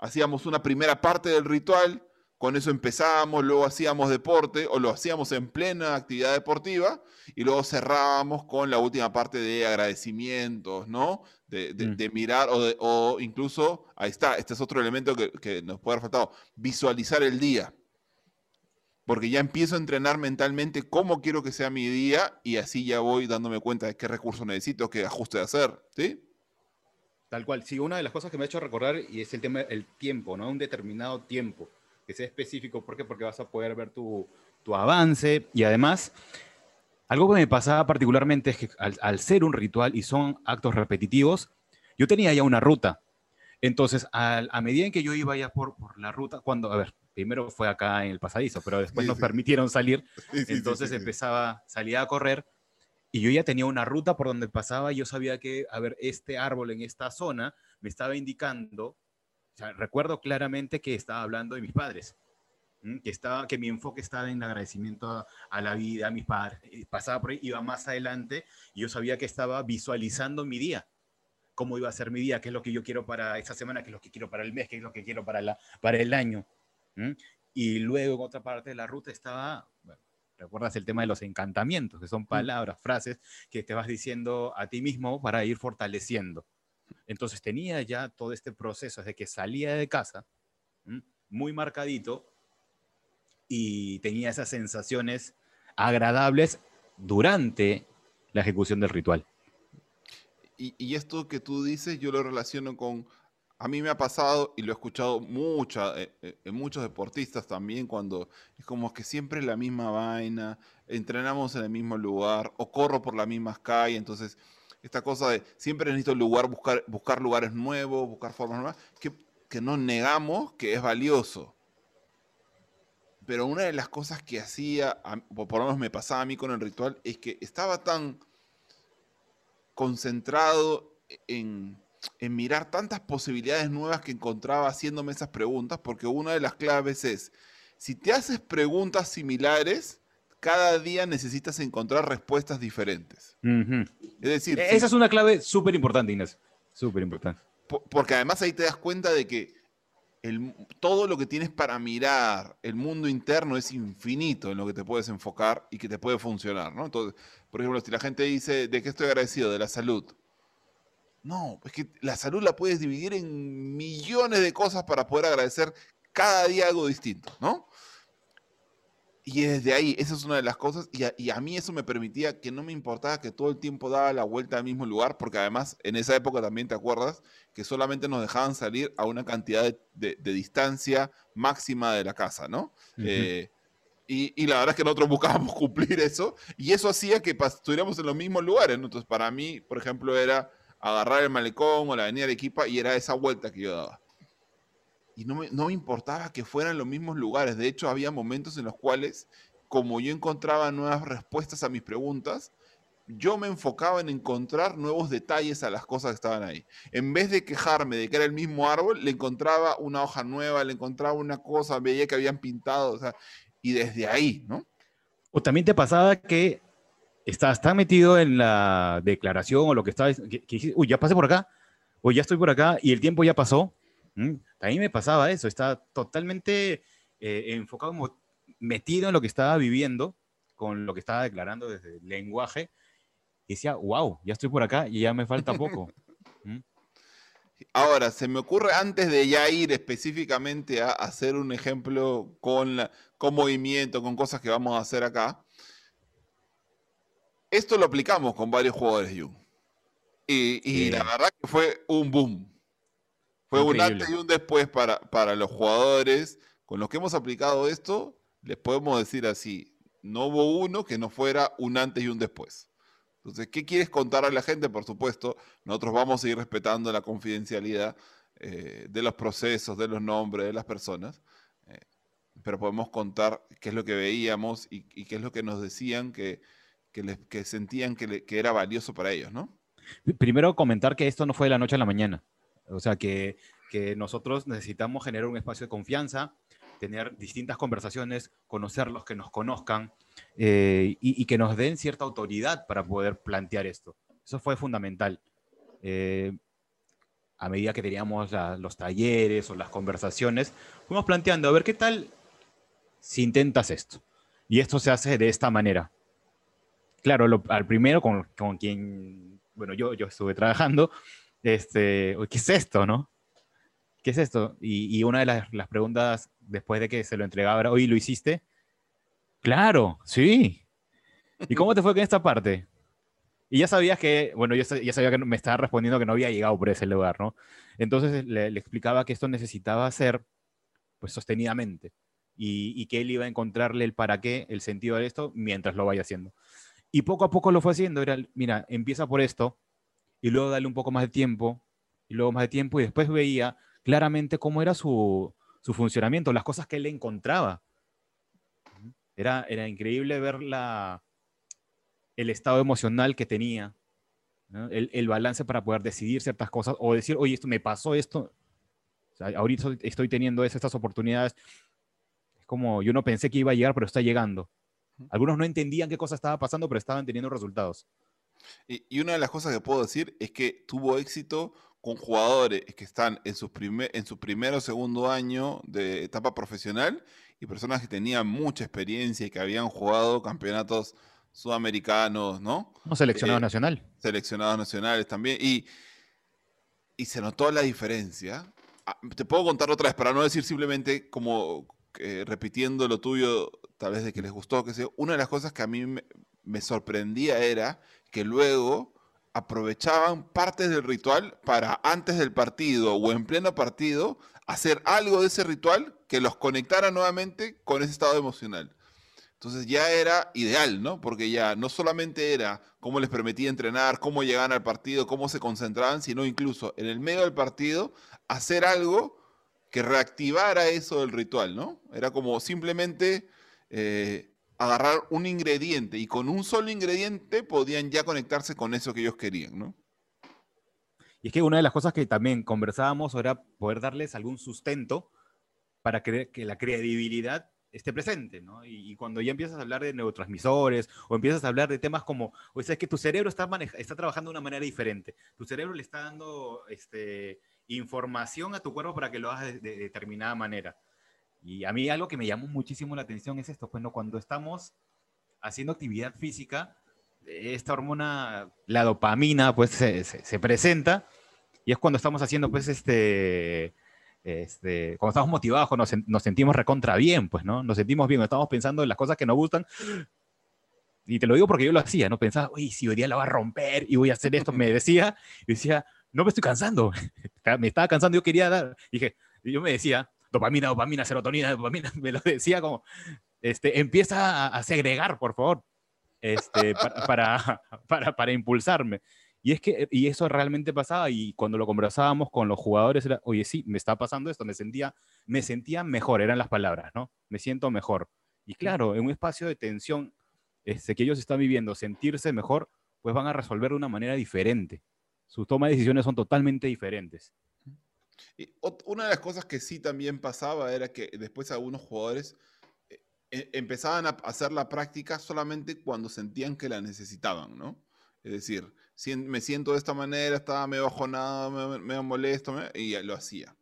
[SPEAKER 1] Hacíamos una primera parte del ritual con eso empezábamos, luego hacíamos deporte o lo hacíamos en plena actividad deportiva y luego cerrábamos con la última parte de agradecimientos, ¿no? De, mm. mirar o, incluso, ahí está, este es otro elemento que, nos puede haber faltado, visualizar el día. Porque ya empiezo a entrenar mentalmente cómo quiero que sea mi día y así ya voy dándome cuenta de qué recurso necesito, qué ajuste de hacer, ¿sí?
[SPEAKER 2] Tal cual. Sí, una de las cosas que me ha hecho recordar y es el tema del tiempo, ¿no? Un determinado tiempo que sea específico. ¿Por qué? Porque vas a poder ver tu, tu avance y además... Algo que me pasaba particularmente es que al, ser un ritual y son actos repetitivos, yo tenía ya una ruta. Entonces, a medida en que yo iba ya por, por, la ruta, cuando, a ver, primero fue acá en el pasadizo, pero después nos permitieron salir, entonces empezaba, salía a correr y yo ya tenía una ruta por donde pasaba y yo sabía que, a ver, este árbol en esta zona me estaba indicando recuerdo claramente que estaba hablando de mis padres, que, estaba, que mi enfoque estaba en el agradecimiento a, la vida, a mis padres. Pasaba por ahí, iba más adelante y yo sabía que estaba visualizando mi día, cómo iba a ser mi día, qué es lo que yo quiero para esta semana, qué es lo que quiero para el mes, qué es lo que quiero para, la, para el año. Y luego en otra parte de la ruta estaba, recuerdas el tema de los encantamientos, que son palabras, frases que te vas diciendo a ti mismo para ir fortaleciendo. Entonces tenía ya todo este proceso desde que salía de casa, muy marcadito, y tenía esas sensaciones agradables durante la ejecución del ritual.
[SPEAKER 1] Y, esto que tú dices, yo lo relaciono con, a mí me ha pasado y lo he escuchado eh, eh, en muchos deportistas también, cuando es como que siempre la misma vaina, entrenamos en el mismo lugar o corro por las mismas calles, entonces esta cosa de siempre necesito lugar, buscar, lugares nuevos, buscar formas nuevas, que, que no negamos que es valioso. Pero una de las cosas que hacía, por lo menos me pasaba a mí con el ritual, es que estaba tan concentrado en, en mirar tantas posibilidades nuevas que encontraba haciéndome esas preguntas, porque una de las claves es, si te haces preguntas similares, cada día necesitas encontrar respuestas diferentes.
[SPEAKER 2] Es decir... E-, esa es una clave súper importante, Inés. Súper importante.
[SPEAKER 1] Porque además ahí te das cuenta de que el, todo lo que tienes para mirar, el mundo interno es infinito en lo que te puedes enfocar y que te puede funcionar, ¿no? Entonces, por ejemplo, si la gente dice, ¿de qué estoy agradecido? De la salud. No, es que la salud la puedes dividir en millones de cosas para poder agradecer cada día algo distinto, ¿no? Y desde ahí, esa es una de las cosas, y a, mí eso me permitía que no me importaba que todo el tiempo daba la vuelta al mismo lugar, porque además en esa época también te acuerdas que solamente nos dejaban salir a una cantidad de, distancia máxima de la casa, ¿no? Eh, y, la verdad es que nosotros buscábamos cumplir eso, y eso hacía que estuviéramos en los mismos lugares, Entonces para mí, por ejemplo, era agarrar el malecón o la avenida Arequipa y era esa vuelta que yo daba y no me, importaba que fueran los mismos lugares. De hecho, había momentos en los cuales, como yo encontraba nuevas respuestas a mis preguntas, yo me enfocaba en encontrar nuevos detalles a las cosas que estaban ahí. En vez de quejarme de que era el mismo árbol, le encontraba una hoja nueva, le encontraba una cosa, veía que habían pintado, o sea, y desde ahí, ¿no?
[SPEAKER 2] O también te pasaba que estás tan metido en la declaración o lo que estabas, que, uy, ya pasé por acá, o ya estoy por acá y el tiempo ya pasó. A mí me pasaba eso, estaba totalmente eh, enfocado, metido en lo que estaba viviendo, con lo que estaba declarando desde el lenguaje, y decía, wow, ya estoy por acá y ya me falta poco.
[SPEAKER 1] Ahora, se me ocurre antes de ya ir específicamente a hacer un ejemplo con, con movimiento, con cosas que vamos a hacer acá. Esto lo aplicamos con varios jugadores Jung. Y, la verdad que fue un boom. Fue un antes y un después para, para los jugadores. Con los que hemos aplicado esto, les podemos decir así, no hubo uno que no fuera un antes y un después. Entonces, ¿qué quieres contar a la gente? Por supuesto, nosotros vamos a ir respetando la confidencialidad eh, de los procesos, de los nombres, de las personas, eh, pero podemos contar qué es lo que veíamos y, qué es lo que nos decían que, que, sentían que, que, era valioso para ellos, ¿no?
[SPEAKER 2] Primero comentar que esto no fue de la noche a la mañana, o sea, que, que nosotros necesitamos generar un espacio de confianza, tener distintas conversaciones, conocer los que nos conozcan eh, y, que nos den cierta autoridad para poder plantear esto. Eso fue fundamental. Eh, a medida que teníamos los talleres o las conversaciones, fuimos planteando, a ver, ¿qué tal si intentas esto? Y esto se hace de esta manera. Claro, al primero con, con, quien, bueno, yo, yo estuve trabajando, este, ¿qué es esto, no? ¿qué es esto? Y, una de las, preguntas después de que se lo entregaba era, oye, ¿lo hiciste? Claro, sí. ¿Y cómo te fue con esta parte? Y ya sabías que, bueno, yo ya sabía que me estaba respondiendo que no había llegado por ese lugar, ¿no? Entonces le, explicaba que esto necesitaba hacer, pues, sostenidamente. Y, y, que él iba a encontrarle el para qué, el sentido de esto, mientras lo vaya haciendo. Y poco a poco lo fue haciendo. Era, mira, empieza por esto, y luego dale un poco más de tiempo, y luego más de tiempo, y después veía claramente cómo era su, funcionamiento, las cosas que él encontraba. Era, era increíble ver la, el estado emocional que tenía, el, balance para poder decidir ciertas cosas o decir, oye, esto me pasó esto, ahorita estoy teniendo estas oportunidades. Es como, yo no pensé que iba a llegar, pero está llegando. Algunos no entendían qué cosa estaba pasando, pero estaban teniendo resultados.
[SPEAKER 1] Y, y una de las cosas que puedo decir es que tuvo éxito con jugadores que están en, sus primer, en su primer o segundo año de etapa profesional y personas que tenían mucha experiencia y que habían jugado campeonatos sudamericanos, ¿no?
[SPEAKER 2] No, seleccionados eh, nacional.
[SPEAKER 1] Seleccionados nacionales también. Y, y se notó la diferencia. Ah, te puedo contar otra vez, para no decir simplemente como eh, repitiendo lo tuyo, tal vez de que les gustó, que sea. Una de las cosas que a mí me sorprendía era que luego aprovechaban partes del ritual para antes del partido o en pleno partido hacer algo de ese ritual que los conectara nuevamente con ese estado emocional. Entonces ya era ideal, ¿no? Porque ya no solamente era cómo les permitía entrenar, cómo llegaban al partido, cómo se concentraban, sino incluso en el medio del partido hacer algo que reactivara eso del ritual, ¿no? Era como simplemente eh, agarrar un ingrediente y con un solo ingrediente podían ya conectarse con eso que ellos querían, ¿no?
[SPEAKER 2] Y es que una de las cosas que también conversábamos era poder darles algún sustento para que, que la credibilidad esté presente, ¿no? Y, cuando ya empiezas a hablar de neurotransmisores o empiezas a hablar de temas como, o sea, es que tu cerebro está, está trabajando de una manera diferente, tu cerebro le está dando este, información a tu cuerpo para que lo hagas de determinada manera. Y a mí algo que me llamó muchísimo la atención es esto, bueno, cuando estamos haciendo actividad física, esta hormona, la dopamina, pues se, se, presenta y es cuando estamos haciendo, pues, este, este, cuando estamos motivados, nos, nos, sentimos recontra bien, pues, ¿no? Nos sentimos bien, estamos pensando en las cosas que nos gustan. Y te lo digo porque yo lo hacía, ¿no? Pensaba, uy, si hoy día la va a romper y voy a hacer esto, me decía, decía, no me estoy cansando, me estaba cansando, yo quería dar, dije, yo me decía, dopamina, dopamina, serotonina, dopamina, me lo decía como, este, empieza a, segregar, por favor, este, para, para, para, impulsarme. Y es que, y eso realmente pasaba, y cuando lo conversábamos con los jugadores, era, oye, sí, me está pasando esto, me sentía, me sentía mejor, eran las palabras, ¿no? Me siento mejor. Y claro, en un espacio de tensión este, que ellos están viviendo, sentirse mejor, pues van a resolver de una manera diferente. Sus tomas de decisiones son totalmente diferentes.
[SPEAKER 1] Y una de las cosas que sí también pasaba era que después algunos jugadores eh, e, empezaban a hacer la práctica solamente cuando sentían que la necesitaban, ¿no? Es decir, me siento de esta manera, estaba medio bajonado, medio, molesto, y lo hacía.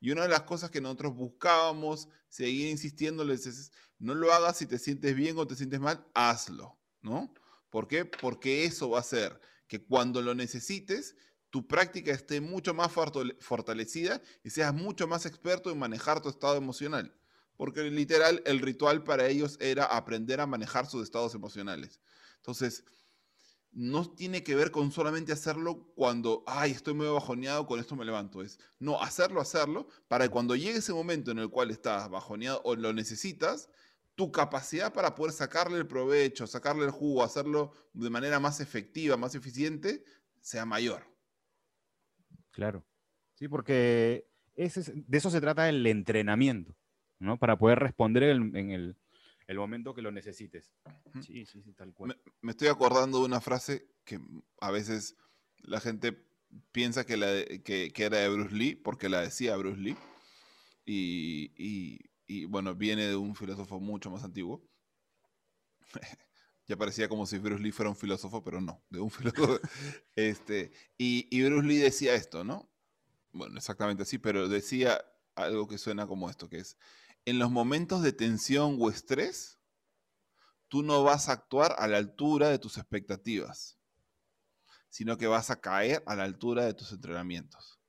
[SPEAKER 1] Y una de las cosas que nosotros buscábamos, seguir insistiéndoles, es, no lo hagas si te sientes bien o te sientes mal, hazlo, ¿no? ¿Por qué? Porque eso va a hacer que cuando lo necesites, tu práctica esté mucho más fortalecida y seas mucho más experto en manejar tu estado emocional. Porque literal, el ritual para ellos era aprender a manejar sus estados emocionales. Entonces, no tiene que ver con solamente hacerlo cuando, ay, estoy muy bajoneado, con esto me levanto. Es, no, hacerlo, hacerlo, para que cuando llegue ese momento en el cual estás bajoneado o lo necesitas, tu capacidad para poder sacarle el provecho, sacarle el jugo, hacerlo de manera más efectiva, más eficiente, sea mayor.
[SPEAKER 2] Claro. Sí, porque de eso se trata el entrenamiento, ¿no? Para poder responder en el, el momento que lo necesites.
[SPEAKER 1] Sí, sí, sí, tal cual. Me, estoy acordando de una frase que a veces la gente piensa que, la que, era de Bruce Lee, porque la decía Bruce Lee, y, bueno, viene de un filósofo mucho más antiguo. ya parecía como si Bruce Lee fuera un filósofo, pero no, de un filósofo. este, y, y Bruce Lee decía esto, ¿no? Bueno, exactamente así, pero decía algo que suena como esto, que es, en los momentos de tensión o estrés, tú no vas a actuar a la altura de tus expectativas, sino que vas a caer a la altura de tus entrenamientos.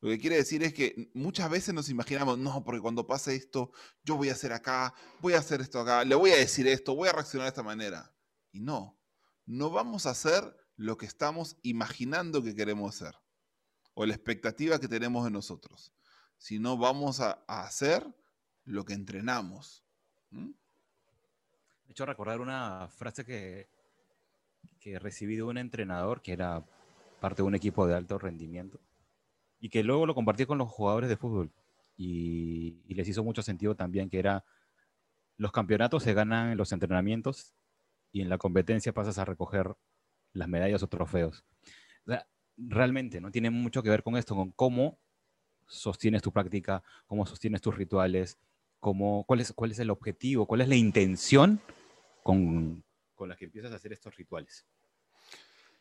[SPEAKER 1] Lo que quiere decir es que muchas veces nos imaginamos, no, porque cuando pase esto, yo voy a hacer acá, voy a hacer esto acá, le voy a decir esto, voy a reaccionar de esta manera. Y no, no vamos a hacer lo que estamos imaginando que queremos hacer o la expectativa que tenemos de nosotros sino vamos a, hacer lo que entrenamos.
[SPEAKER 2] Me he hecho recordar una frase que, que recibí de un entrenador que era parte de un equipo de alto rendimiento y que luego lo compartí con los jugadores de fútbol y, y, les hizo mucho sentido también que era los campeonatos se ganan en los entrenamientos y en la competencia pasas a recoger las medallas o trofeos. realmente no tiene mucho que ver con esto, con cómo sostienes tu práctica, cómo sostienes tus rituales, cómo, cuál, es, cuál es el objetivo, cuál es la intención con, con la que empiezas a hacer estos rituales.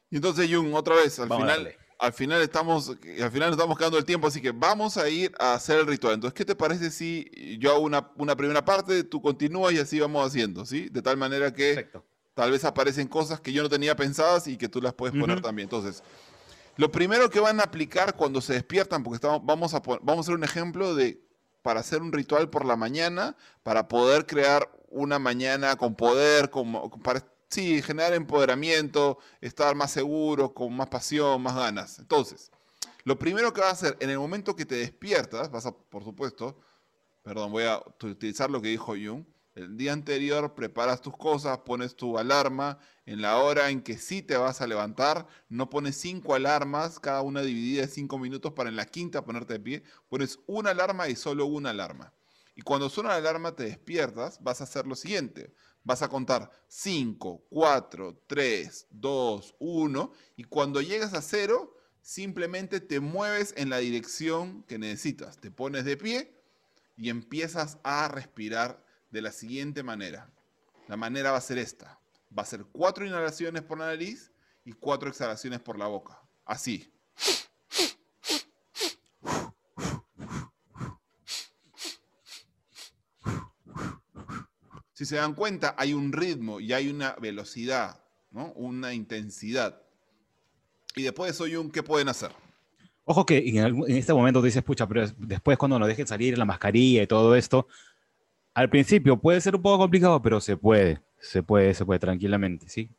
[SPEAKER 1] Y entonces, Jung, otra vez, al final, al final estamos, al final estamos quedando el tiempo, así que vamos a ir a hacer el ritual. Entonces, ¿qué te parece si yo hago una, una primera parte, tú continúas y así vamos haciendo, ¿sí? De tal manera que tal vez aparecen cosas que yo no tenía pensadas y que tú las puedes poner también. Entonces, lo primero que van a aplicar cuando se despiertan, porque estamos, vamos, a, vamos a hacer un ejemplo de para hacer un ritual por la mañana, para poder crear una mañana con poder, con, para sí, generar empoderamiento, estar más seguro, con más pasión, más ganas. Entonces, lo primero que vas a hacer en el momento que te despiertas, vas a, por supuesto, perdón, voy a utilizar lo que dijo Jung, el día anterior preparas tus cosas, pones tu alarma en la hora en que sí te vas a levantar, no pones cinco alarmas, cada una dividida de cinco minutos para en la quinta ponerte de pie, pones una alarma y solo una alarma. Y cuando suena la alarma te despiertas, vas a hacer lo siguiente. Vas a contar 5, 4, 3, 2, 1 y cuando llegas a cero, simplemente te mueves en la dirección que necesitas. Te pones de pie y empiezas a respirar de la siguiente manera. La manera va a ser esta. Va a ser cuatro inhalaciones por la nariz y cuatro exhalaciones por la boca. Así. Si se dan cuenta, hay un ritmo y hay una velocidad, ¿no? una intensidad. Y después de eso, un ¿qué pueden hacer?
[SPEAKER 2] Ojo que en, este momento dices, pucha, pero después cuando nos dejen salir la mascarilla y todo esto, al principio puede ser un poco complicado, pero se puede, se puede, se puede tranquilamente, ¿sí?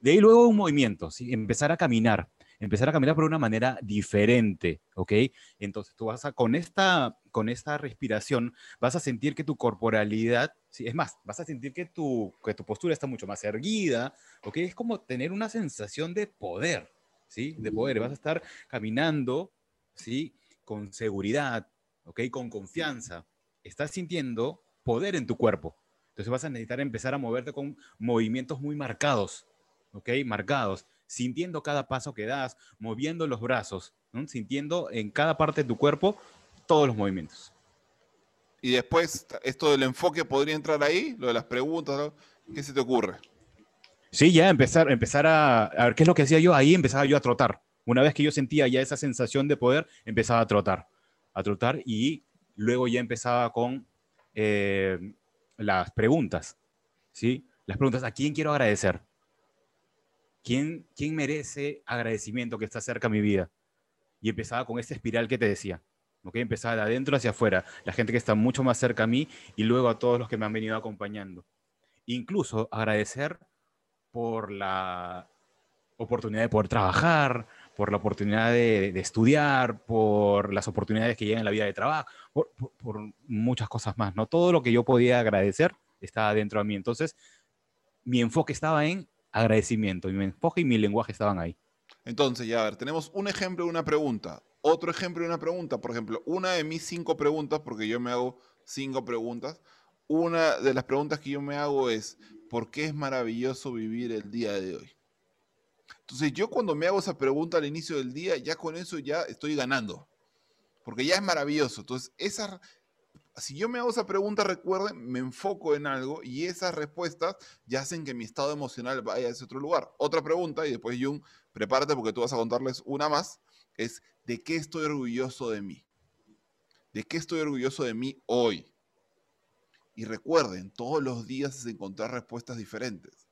[SPEAKER 2] De ahí luego un movimiento, ¿sí? Empezar a caminar, empezar a caminar por una manera diferente, ¿ok? Entonces tú vas a, con esta, con esta respiración, vas a sentir que tu corporalidad, ¿sí? Es más, vas a sentir que tu, que tu postura está mucho más erguida, ¿ok? Es como tener una sensación de poder, ¿sí? De poder, vas a estar caminando, ¿sí? Con seguridad, ¿ok? Con confianza. Estás sintiendo poder en tu cuerpo. Entonces vas a necesitar empezar a moverte con movimientos muy marcados, ¿ok? Marcados, sintiendo cada paso que das, moviendo los brazos, sintiendo en cada parte de tu cuerpo todos los movimientos.
[SPEAKER 1] Y después, esto del enfoque podría entrar ahí, lo de las preguntas, ¿qué se te ocurre?
[SPEAKER 2] Sí, ya empezar, empezar a, a ver qué es lo que hacía yo. Ahí empezaba yo a trotar. Una vez que yo sentía ya esa sensación de poder, empezaba a trotar, a trotar y luego ya empezaba con eh, las preguntas, ¿sí? Las preguntas, ¿a quién quiero agradecer? ¿Quién, ¿Quién merece agradecimiento que está cerca de mi vida? Y empezaba con esta espiral que te decía. ¿ok? Empezaba de adentro hacia afuera, la gente que está mucho más cerca a mí y luego a todos los que me han venido acompañando. Incluso agradecer por la oportunidad de poder trabajar, por la oportunidad de, estudiar, por las oportunidades que llegan en la vida de trabajo, por, muchas cosas más, ¿no? Todo lo que yo podía agradecer estaba dentro de mí. Entonces, mi enfoque estaba en agradecimiento, mi enfoque y mi lenguaje estaban ahí.
[SPEAKER 1] Entonces, ya a ver, tenemos un ejemplo de una pregunta, otro ejemplo de una pregunta, por ejemplo, una de mis cinco preguntas, porque yo me hago cinco preguntas, una de las preguntas que yo me hago es, ¿por qué es maravilloso vivir el día de hoy? Entonces yo cuando me hago esa pregunta al inicio del día, ya con eso ya estoy ganando, porque ya es maravilloso. Entonces, esa, si yo me hago esa pregunta, recuerden, me enfoco en algo y esas respuestas ya hacen que mi estado emocional vaya a ese otro lugar. Otra pregunta, y después Jung, prepárate porque tú vas a contarles una más, es ¿de qué estoy orgulloso de mí? ¿De qué estoy orgulloso de mí hoy? Y recuerden, todos los días es encontrar respuestas diferentes.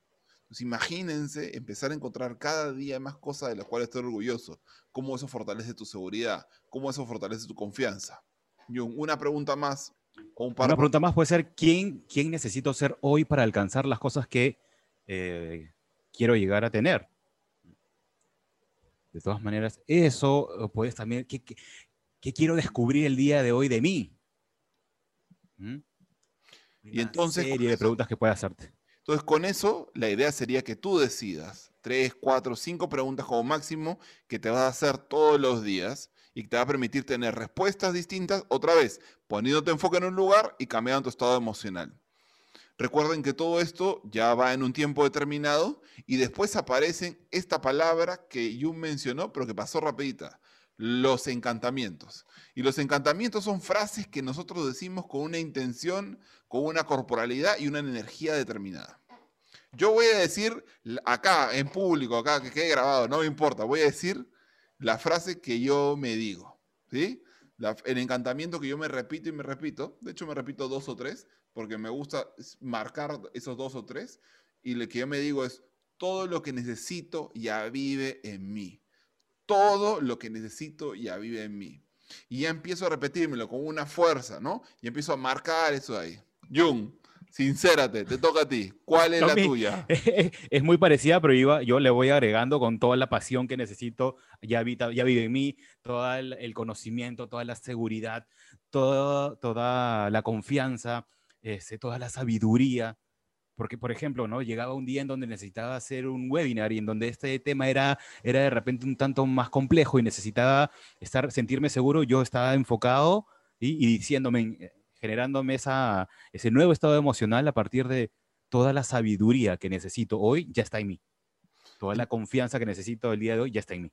[SPEAKER 1] Entonces imagínense empezar a encontrar cada día más cosas de las cuales estoy orgulloso. Cómo eso fortalece tu seguridad, cómo eso fortalece tu confianza. Y una pregunta más.
[SPEAKER 2] Una pregunta más puede ser, ¿quién, ¿quién necesito ser hoy para alcanzar las cosas que eh, quiero llegar a tener? De todas maneras, eso puedes también, ¿qué, quiero descubrir el día de hoy de mí?
[SPEAKER 1] ¿Mm? Y entonces...
[SPEAKER 2] serie de preguntas que puedes hacerte.
[SPEAKER 1] Entonces, con eso, la idea sería que tú decidas tres, cuatro, cinco preguntas como máximo que te vas a hacer todos los días y te va a permitir tener respuestas distintas, otra vez, poniéndote enfoque en un lugar y cambiando tu estado emocional. Recuerden que todo esto ya va en un tiempo determinado y después aparecen esta palabra que Jung mencionó, pero que pasó rapidita, los encantamientos. Y los encantamientos son frases que nosotros decimos con una intención, con una corporalidad y una energía determinada. Yo voy a decir acá, en público, acá, que quede grabado, no me importa, voy a decir la frase que yo me digo, ¿sí? el encantamiento que yo me repito y me repito, de hecho me repito dos o tres, porque me gusta marcar esos dos o tres, y lo que yo me digo es, todo lo que necesito ya vive en mí todo lo que necesito ya vive en mí. Y ya empiezo a repetírmelo con una fuerza, ¿no? Y empiezo a marcar eso ahí. Jung, sincérate, te toca a ti. ¿Cuál es la tuya?
[SPEAKER 2] Es muy parecida, pero yo, yo le voy agregando con toda la pasión que necesito, ya, ya vive en mí, todo el, conocimiento, toda la seguridad, toda la confianza, este, toda la sabiduría porque, por ejemplo, ¿no? llegaba un día en donde necesitaba hacer un webinar y en donde este tema era, era de repente un tanto más complejo y necesitaba estar, sentirme seguro, yo estaba enfocado y, diciéndome, generándome esa, ese nuevo estado emocional a partir de toda la sabiduría que necesito hoy, ya está en mí. Toda la confianza que necesito el día de hoy ya está en mí.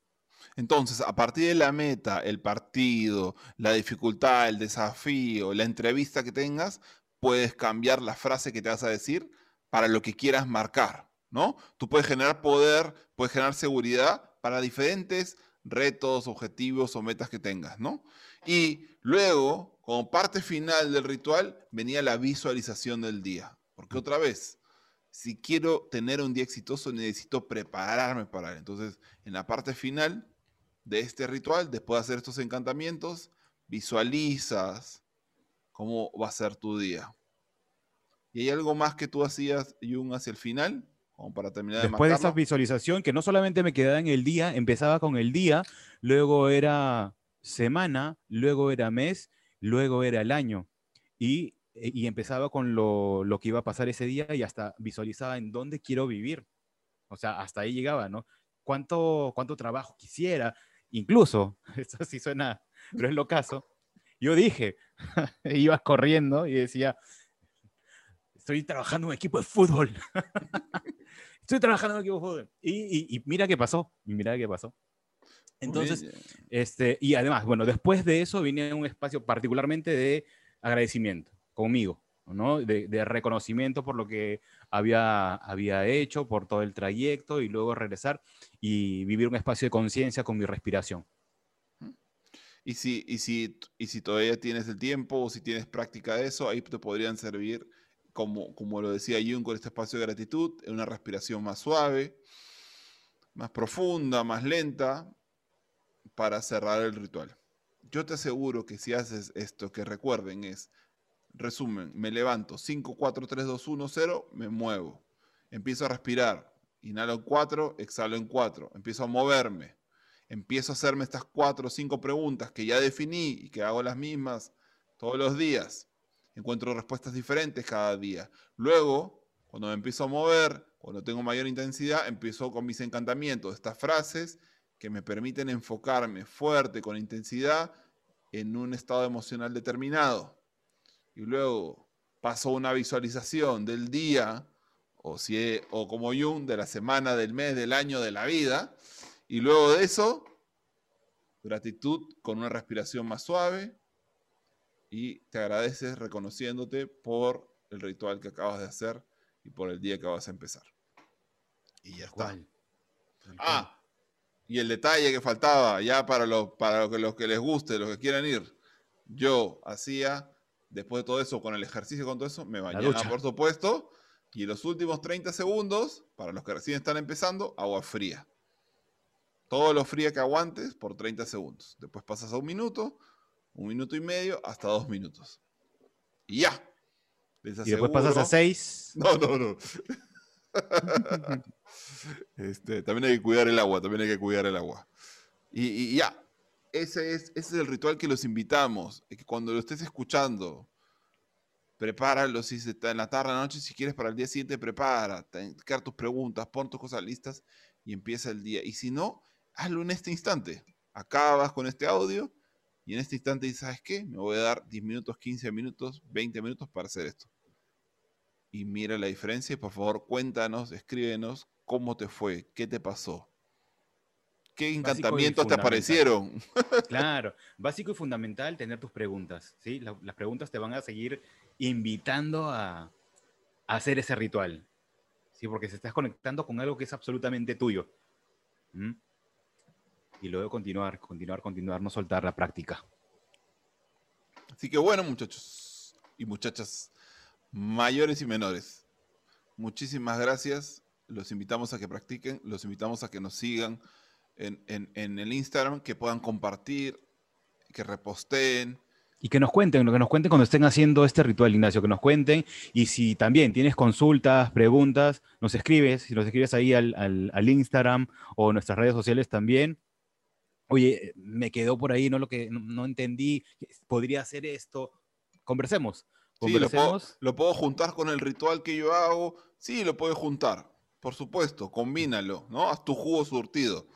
[SPEAKER 1] Entonces, a partir de la meta, el partido, la dificultad, el desafío, la entrevista que tengas, puedes cambiar la frase que te vas a decir para lo que quieras marcar, ¿no? Tú puedes generar poder, puedes generar seguridad para diferentes retos, objetivos o metas que tengas, ¿no? Y luego, como parte final del ritual, venía la visualización del día. Porque otra vez, si quiero tener un día exitoso, necesito prepararme para él. Entonces, en la parte final de este ritual, después de hacer estos encantamientos, visualizas cómo va a ser tu día. ¿Y hay algo más que tú hacías, Jung, hacia el final? Como para terminar
[SPEAKER 2] Después de, esa visualización, que no solamente me quedaba en el día, empezaba con el día, luego era semana, luego era mes, luego era el año. Y, y empezaba con lo, lo, que iba a pasar ese día y hasta visualizaba en dónde quiero vivir. O sea, hasta ahí llegaba, ¿no? ¿Cuánto, cuánto trabajo quisiera? Incluso, esto sí suena, pero es lo caso. Yo dije, iba corriendo y decía, estoy trabajando en un equipo de fútbol. estoy trabajando en el equipo de fútbol. Y, y, mira qué pasó, y mira qué pasó. Entonces, este, y además, bueno, después de eso viene un espacio particularmente de agradecimiento conmigo, ¿no? De, de, reconocimiento por lo que había, había hecho, por todo el trayecto y luego regresar y vivir un espacio de conciencia con mi respiración.
[SPEAKER 1] Y si, y, si, y si todavía tienes el tiempo o si tienes práctica de eso, ahí te podrían servir, como, como lo decía Jung con este espacio de gratitud, una respiración más suave, más profunda, más lenta, para cerrar el ritual. Yo te aseguro que si haces esto, que recuerden es, resumen, me levanto, 5, 4, 3, 2, 1, 0, me muevo. Empiezo a respirar, inhalo en 4, exhalo en 4, empiezo a moverme empiezo a hacerme estas cuatro o cinco preguntas que ya definí y que hago las mismas todos los días. Encuentro respuestas diferentes cada día. Luego, cuando me empiezo a mover, cuando tengo mayor intensidad, empiezo con mis encantamientos, estas frases que me permiten enfocarme fuerte, con intensidad, en un estado emocional determinado. Y luego paso una visualización del día, o, si, o como Jung, de la semana, del mes, del año, de la vida, y luego de eso, gratitud con una respiración más suave y te agradeces reconociéndote por el ritual que acabas de hacer y por el día que vas a empezar. Y ya está. Ah, y el detalle que faltaba, ya para, los, para los que les guste, los que quieran ir, yo hacía, después de todo eso, con el ejercicio, con todo eso, me bañaba, por supuesto, y en los últimos 30 segundos, para los que recién están empezando, agua fría todo lo fría que aguantes por 30 segundos. Después pasas a un minuto, un minuto y medio, hasta dos minutos. Y ya.
[SPEAKER 2] y después pasas a seis.
[SPEAKER 1] No, no, no. este, también hay que cuidar el agua, también hay que cuidar el agua. Y, ya. Ese es, el ritual que los invitamos. que cuando lo estés escuchando, prepáralo si está en la tarde, la noche, si quieres para el día siguiente, prepara, quedar tus preguntas, pon tus cosas listas y empieza el día. Y si no, hazlo en este instante. Acabas con este audio y en este instante dices, ¿sabes qué? Me voy a dar 10 minutos, 15 minutos, 20 minutos para hacer esto. Y mira la diferencia y por favor cuéntanos, escríbenos cómo te fue, qué te pasó. ¿Qué encantamientos te aparecieron?
[SPEAKER 2] Claro, básico y fundamental tener tus preguntas. ¿sí? las preguntas te van a seguir invitando a, a, hacer ese ritual. ¿sí? Porque se estás conectando con algo que es absolutamente tuyo. ¿Mm? y luego continuar, continuar, continuar, no soltar la práctica.
[SPEAKER 1] Así que bueno, muchachos y muchachas, mayores y menores, muchísimas gracias. Los invitamos a que practiquen, los invitamos a que nos sigan en, en, el Instagram, que puedan compartir, que reposteen,
[SPEAKER 2] y que nos cuenten, que nos cuenten cuando estén haciendo este ritual, Ignacio, que nos cuenten. Y si también tienes consultas, preguntas, nos escribes, si nos escribes ahí al, al, Instagram o nuestras redes sociales también, oye, me quedó por ahí, no lo que no, entendí, podría hacer esto.
[SPEAKER 1] Conversemos. Sí, lo puedo, juntar con el ritual que yo hago. Sí, lo puedes juntar, por supuesto, combínalo, ¿no? Haz tu jugo surtido.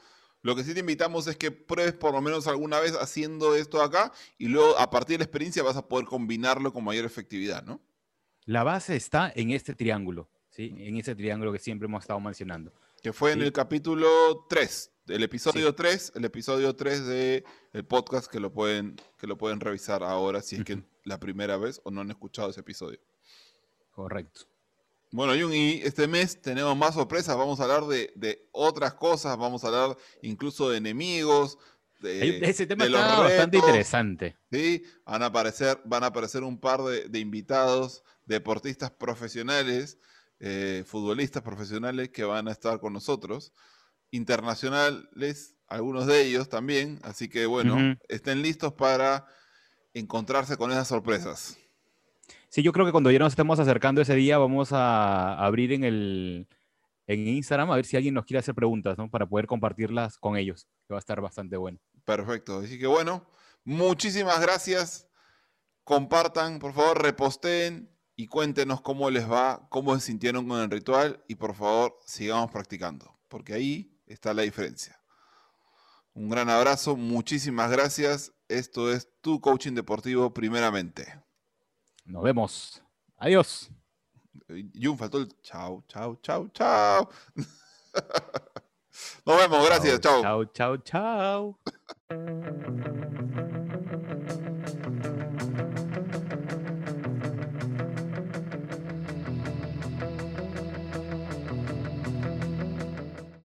[SPEAKER 1] Lo que sí te invitamos es que pruebes por lo menos alguna vez haciendo esto acá y luego a partir de la experiencia vas a poder combinarlo con mayor efectividad, ¿no?
[SPEAKER 2] La base está en este triángulo, ¿sí? En ese triángulo que siempre hemos estado mencionando.
[SPEAKER 1] Que fue en el capítulo 3, el episodio 3, el episodio 3 de el podcast que lo pueden que lo pueden revisar ahora si es que la primera vez o no han escuchado ese episodio.
[SPEAKER 2] Correcto.
[SPEAKER 1] Bueno, Jung, y este mes tenemos más sorpresas, vamos a hablar de, otras cosas, vamos a hablar incluso de enemigos, de,
[SPEAKER 2] Ese tema está bastante interesante.
[SPEAKER 1] Sí, van a aparecer, van a aparecer un par de, invitados, deportistas profesionales, eh, futbolistas profesionales que van a estar con nosotros internacionales, algunos de ellos también, así que bueno, estén listos para encontrarse con esas sorpresas.
[SPEAKER 2] Sí, yo creo que cuando ya nos estemos acercando ese día vamos a abrir en el en Instagram a ver si alguien nos quiere hacer preguntas, ¿no? Para poder compartirlas con ellos, que va a estar bastante bueno.
[SPEAKER 1] Perfecto, así que bueno, muchísimas gracias. Compartan, por favor, reposteen y cuéntenos cómo les va, cómo se sintieron con el ritual y por favor sigamos practicando, porque ahí está la diferencia. Un gran abrazo, muchísimas gracias. Esto es tu coaching deportivo primeramente.
[SPEAKER 2] Nos vemos. Adiós.
[SPEAKER 1] Jun faltó el chao, chao, chao, chao. Nos vemos, gracias, chao.
[SPEAKER 2] Chao, chao, chao.